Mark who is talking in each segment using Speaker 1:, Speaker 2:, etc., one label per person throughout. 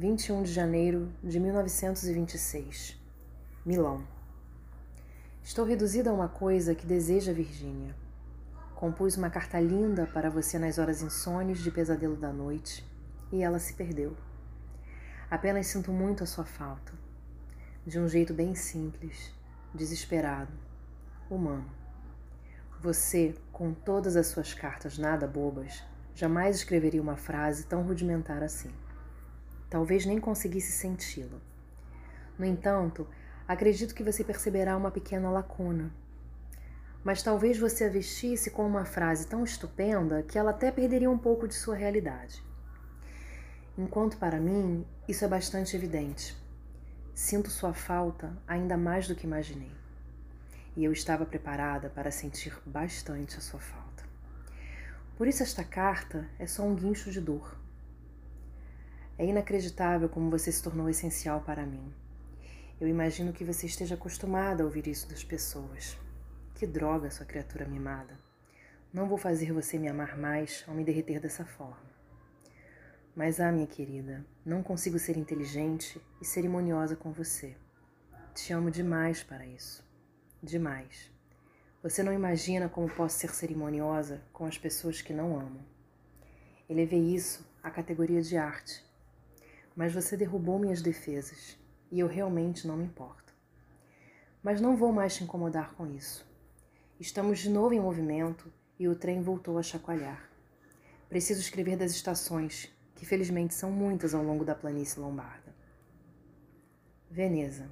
Speaker 1: 21 de janeiro de 1926. Milão. Estou reduzida a uma coisa que deseja Virgínia. Compus uma carta linda para você nas horas insones de pesadelo da noite e ela se perdeu. Apenas sinto muito a sua falta. De um jeito bem simples, desesperado, humano. Você, com todas as suas cartas nada bobas, jamais escreveria uma frase tão rudimentar assim. Talvez nem conseguisse senti-la. No entanto, acredito que você perceberá uma pequena lacuna. Mas talvez você a vestisse com uma frase tão estupenda que ela até perderia um pouco de sua realidade. Enquanto para mim, isso é bastante evidente. Sinto sua falta ainda mais do que imaginei. E eu estava preparada para sentir bastante a sua falta. Por isso, esta carta é só um guincho de dor. É inacreditável como você se tornou essencial para mim. Eu imagino que você esteja acostumada a ouvir isso das pessoas. Que droga, sua criatura mimada. Não vou fazer você me amar mais ao me derreter dessa forma. Mas, ah, minha querida, não consigo ser inteligente e cerimoniosa com você. Te amo demais para isso. Demais. Você não imagina como posso ser cerimoniosa com as pessoas que não amo. Elevei isso à categoria de arte. Mas você derrubou minhas defesas e eu realmente não me importo. Mas não vou mais te incomodar com isso. Estamos de novo em movimento e o trem voltou a chacoalhar. Preciso escrever das estações que felizmente são muitas ao longo da planície lombarda. Veneza.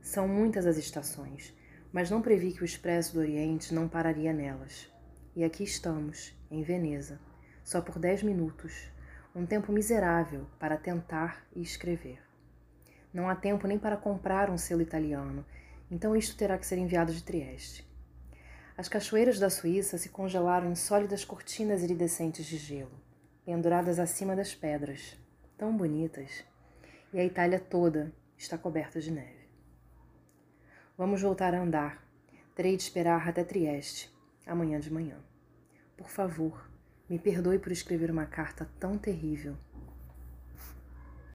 Speaker 1: São muitas as estações, mas não previ que o Expresso do Oriente não pararia nelas. E aqui estamos, em Veneza, só por dez minutos, um tempo miserável para tentar e escrever. Não há tempo nem para comprar um selo italiano, então isto terá que ser enviado de Trieste. As cachoeiras da Suíça se congelaram em sólidas cortinas iridescentes de gelo penduradas acima das pedras, tão bonitas, e a Itália toda está coberta de neve. Vamos voltar a andar. Terei de esperar até Trieste, amanhã de manhã. Por favor, me perdoe por escrever uma carta tão terrível